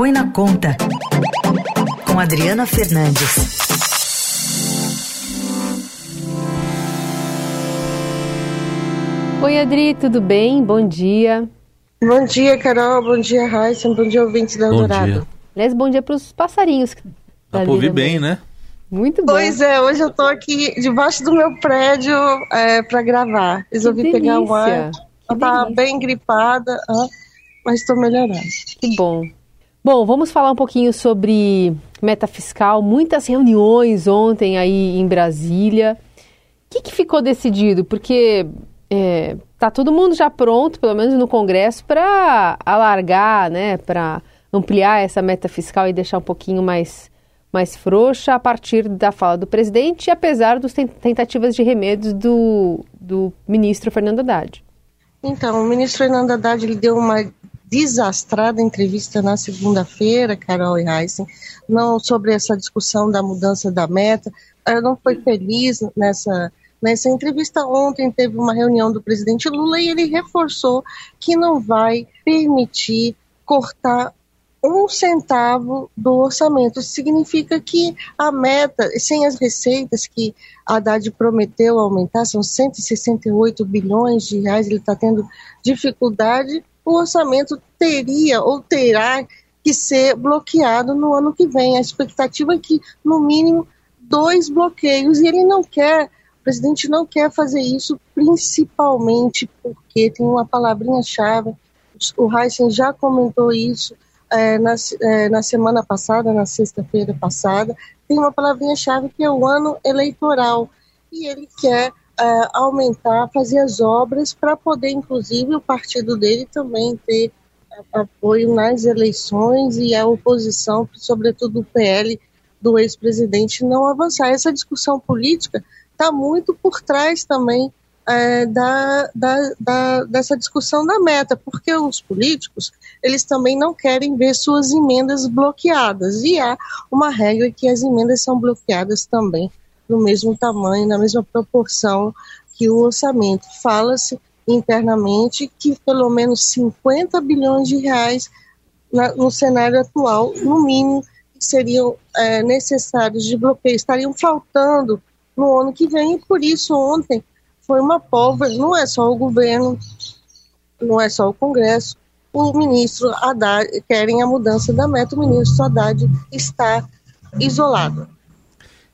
Põe na Conta, com Adriana Fernandes. Oi, Adri, tudo bem? Bom dia. Bom dia, Carol. Bom dia, Raíssa. Bom dia, ouvintes da Eldorado. Aliás, bom dia para os passarinhos. Dá pra ouvir bem, né? Muito bom. Pois é, hoje eu tô aqui debaixo do meu prédio é, para gravar. Resolvi pegar o ar. Eu tava bem gripada, mas estou melhorando. Que bom. Bom, vamos falar um pouquinho sobre meta fiscal. Muitas reuniões ontem aí em Brasília. O que, que ficou decidido? Porque é, tá todo mundo já pronto, pelo menos no Congresso, para alargar, né, para ampliar essa meta fiscal e deixar um pouquinho mais, mais frouxa a partir da fala do presidente, apesar das tentativas de remédios do, do ministro Fernando Haddad. Então, o ministro Fernando Haddad ele deu uma desastrada entrevista na segunda-feira, Carol e Heisen, não sobre essa discussão da mudança da meta. Eu não foi feliz nessa Nessa entrevista ontem teve uma reunião do presidente Lula e ele reforçou que não vai permitir cortar um centavo do orçamento. Isso significa que a meta, sem as receitas que a Haddad prometeu aumentar, são 168 bilhões de reais, ele está tendo dificuldade, o orçamento teria ou terá que ser bloqueado no ano que vem. A expectativa é que, no mínimo, dois bloqueios, e ele não quer o presidente não quer fazer isso, principalmente porque tem uma palavrinha-chave. O Heisen já comentou isso é, na, é, na semana passada, na sexta-feira passada. Tem uma palavrinha-chave que é o ano eleitoral. E ele quer é, aumentar, fazer as obras para poder, inclusive, o partido dele também ter é, apoio nas eleições e a oposição, sobretudo o PL do ex-presidente, não avançar. Essa discussão política está muito por trás também é, da, da, da, dessa discussão da meta, porque os políticos eles também não querem ver suas emendas bloqueadas e há uma regra que as emendas são bloqueadas também no mesmo tamanho, na mesma proporção que o orçamento. Fala-se internamente que pelo menos 50 bilhões de reais na, no cenário atual, no mínimo, seriam é, necessários de bloqueio, estariam faltando no ano que vem, e por isso ontem foi uma pólvora, não é só o governo, não é só o Congresso, o ministro Haddad, querem a mudança da meta, o ministro Haddad está isolado.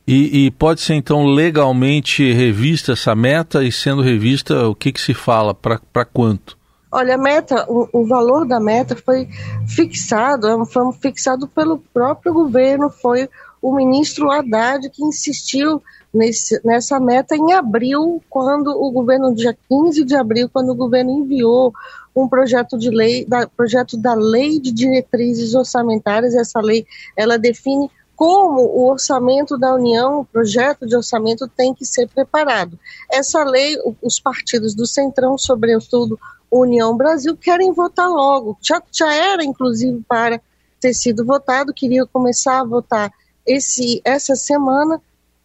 E, e, pode ser então legalmente revista essa meta e sendo revista, o que, que se fala? Para quanto? Olha, a meta, o, o, valor da meta foi fixado, é foi fixado pelo próprio governo, foi o ministro Haddad que insistiu nesse, nessa meta em abril, quando o governo, dia 15 de abril, quando o governo enviou um projeto de lei, da, projeto da lei de diretrizes orçamentárias, essa lei, ela define como o orçamento da União, o projeto de orçamento tem que ser preparado. Essa lei, os partidos do Centrão, sobretudo União Brasil, querem votar logo. Já, já era, inclusive, para ter sido votado, queria começar a votar esse, essa semana,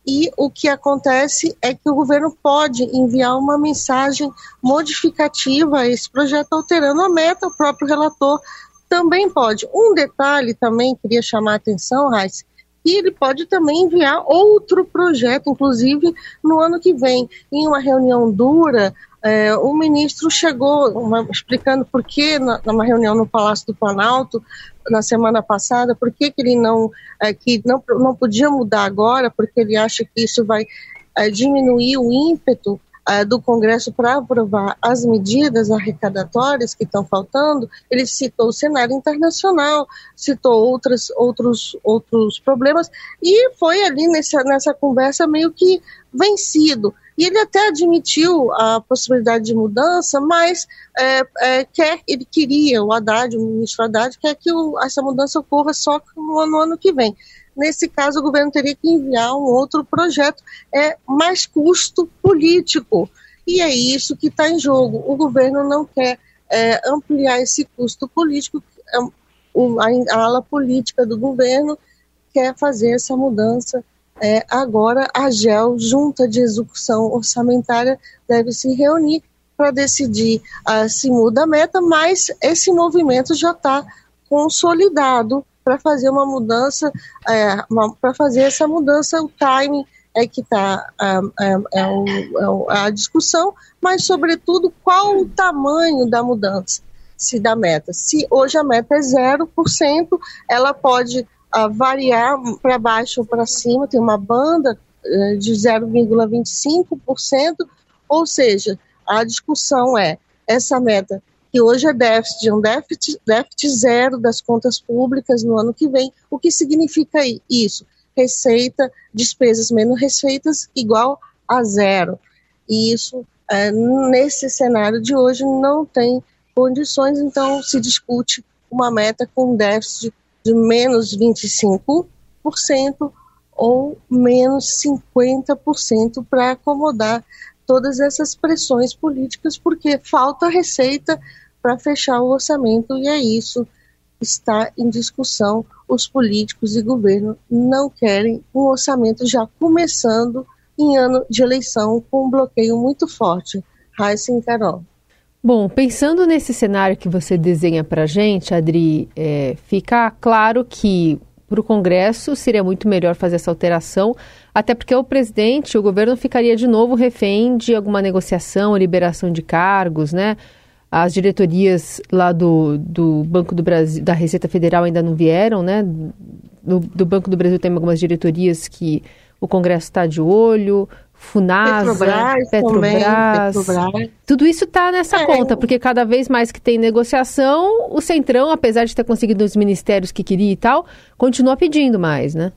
e o que acontece é que o governo pode enviar uma mensagem modificativa a esse projeto, alterando a meta, o próprio relator também pode. Um detalhe também queria chamar a atenção, Raíssa, e ele pode também enviar outro projeto, inclusive no ano que vem. Em uma reunião dura, é, o ministro chegou uma, explicando por que, na, numa reunião no Palácio do Planalto, na semana passada, por que, que ele não, é, que não, não podia mudar agora, porque ele acha que isso vai é, diminuir o ímpeto é, do Congresso para aprovar as medidas arrecadatórias que estão faltando, ele citou o cenário internacional, citou outras, outros, outros problemas, e foi ali nessa, nessa conversa meio que vencido. E ele até admitiu a possibilidade de mudança, mas é, é, quer, ele queria, o Haddad, o ministro Haddad, quer que o, essa mudança ocorra só no, no ano que vem. Nesse caso, o governo teria que enviar um outro projeto, é mais custo político. E é isso que está em jogo. O governo não quer é, ampliar esse custo político, é, a, ala política do governo quer fazer essa mudança é, agora, a GEL, Junta de Execução Orçamentária, deve se reunir para decidir uh, se muda a meta, mas esse movimento já está consolidado para fazer uma mudança, é, para fazer essa mudança, o timing é que está é, é, é, é a discussão, mas, sobretudo, qual o tamanho da mudança se da meta. Se hoje a meta é 0%, ela pode uh, variar para baixo ou para cima, tem uma banda uh, de 0,25%, ou seja, a discussão é essa meta que hoje é déficit, um déficit, déficit zero das contas públicas no ano que vem. O que significa isso? Receita, despesas menos receitas igual a zero. E isso, é, nesse cenário de hoje, não tem condições, então se discute uma meta com déficit de menos 25% ou menos 50% para acomodar todas essas pressões políticas, porque falta receita para fechar o orçamento e é isso está em discussão. Os políticos e governo não querem um orçamento já começando em ano de eleição com um bloqueio muito forte. Raíssa e Carol. Bom, pensando nesse cenário que você desenha para a gente, Adri, é, fica claro que para o Congresso seria muito melhor fazer essa alteração, até porque o presidente, o governo ficaria de novo refém de alguma negociação, liberação de cargos, né? As diretorias lá do, do Banco do Brasil, da Receita Federal ainda não vieram, né? Do, do Banco do Brasil tem algumas diretorias que o Congresso está de olho, Funasa, Petrobras, Petrobras, Petrobras. Tudo isso está nessa é. conta, porque cada vez mais que tem negociação, o Centrão, apesar de ter conseguido os ministérios que queria e tal, continua pedindo mais, né?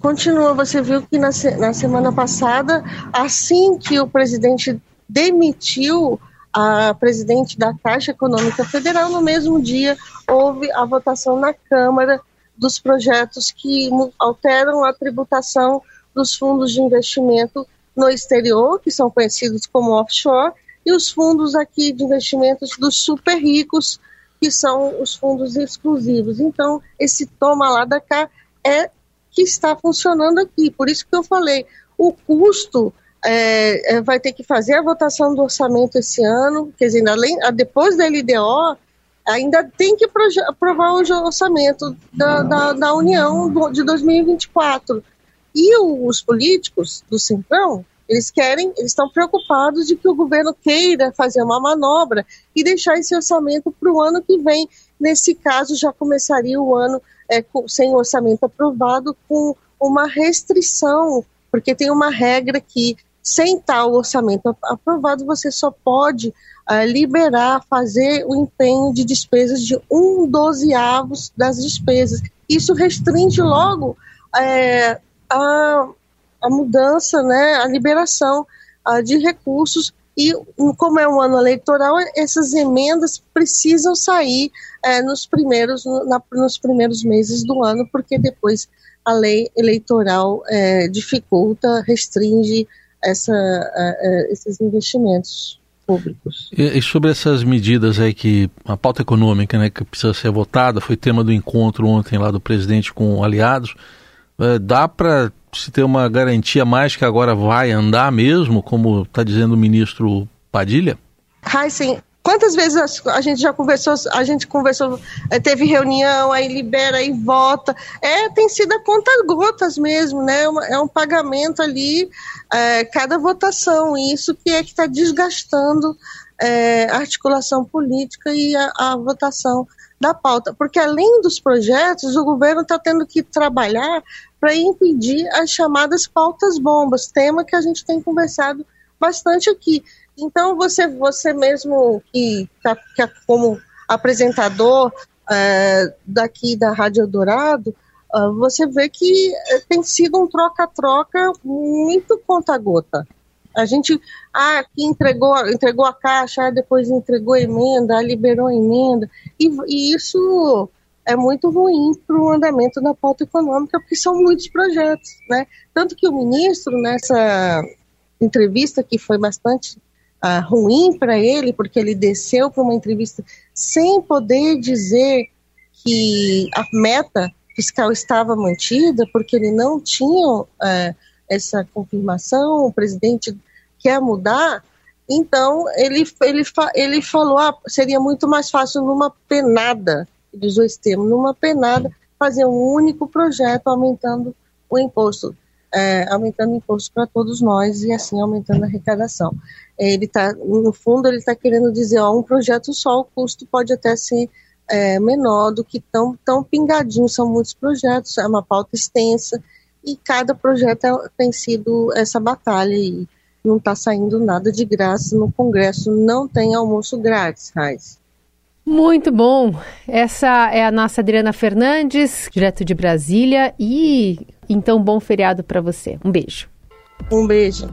Continua. Você viu que na, na semana passada, assim que o presidente demitiu a presidente da Caixa Econômica Federal, no mesmo dia houve a votação na Câmara dos projetos que alteram a tributação dos fundos de investimento no exterior, que são conhecidos como offshore, e os fundos aqui de investimentos dos super ricos, que são os fundos exclusivos. Então, esse toma lá da cá é que está funcionando aqui. Por isso que eu falei, o custo é, é, vai ter que fazer a votação do orçamento esse ano, quer dizer, além, depois da LDO, ainda tem que aprovar o orçamento da, da, da União de 2024. E os políticos do Centrão, eles querem, eles estão preocupados de que o governo queira fazer uma manobra e deixar esse orçamento para o ano que vem. Nesse caso, já começaria o ano é, com, sem orçamento aprovado, com uma restrição, porque tem uma regra que, sem tal orçamento aprovado, você só pode uh, liberar, fazer o empenho de despesas de um dozeavos das despesas. Isso restringe logo é, a, a mudança, né, a liberação a, de recursos e como é um ano eleitoral, essas emendas precisam sair é, nos, primeiros, na, nos primeiros meses do ano, porque depois a lei eleitoral é, dificulta, restringe essa, é, esses investimentos públicos. E, e, sobre essas medidas aí que a pauta econômica, né, que precisa ser votada, foi tema do encontro ontem lá do presidente com aliados. É, dá para se ter uma garantia mais que agora vai andar mesmo, como está dizendo o ministro Padilha? Heisen, quantas vezes a gente já conversou, a gente conversou, é, teve reunião, aí libera, aí vota. É, tem sido a conta gotas mesmo, né? É um pagamento ali, é, cada votação. E isso que é que está desgastando é, articulação política e a, a votação da pauta. Porque além dos projetos, o governo está tendo que trabalhar para impedir as chamadas pautas bombas, tema que a gente tem conversado bastante aqui. Então, você, você mesmo que está é como apresentador é, daqui da Rádio Dourado, uh, você vê que é, tem sido um troca-troca muito conta-gota. A gente, ah, que entregou, entregou a caixa, depois entregou a emenda, liberou a emenda, e, e isso é muito ruim para o andamento da pauta econômica, porque são muitos projetos, né? Tanto que o ministro, nessa entrevista que foi bastante uh, ruim para ele, porque ele desceu para uma entrevista sem poder dizer que a meta fiscal estava mantida, porque ele não tinha uh, essa confirmação, o presidente quer mudar, então ele, ele, ele falou, ah, seria muito mais fácil numa penada, ele usou esse termo, numa penada, fazer um único projeto aumentando o imposto, é, aumentando o imposto para todos nós e assim aumentando a arrecadação. Ele está, no fundo, ele está querendo dizer, ó, um projeto só, o custo pode até ser é, menor do que tão, tão pingadinho, são muitos projetos, é uma pauta extensa, e cada projeto é, tem sido essa batalha e não está saindo nada de graça no Congresso, não tem almoço grátis, Raiz. Muito bom. Essa é a nossa Adriana Fernandes, direto de Brasília, e então bom feriado para você. Um beijo. Um beijo.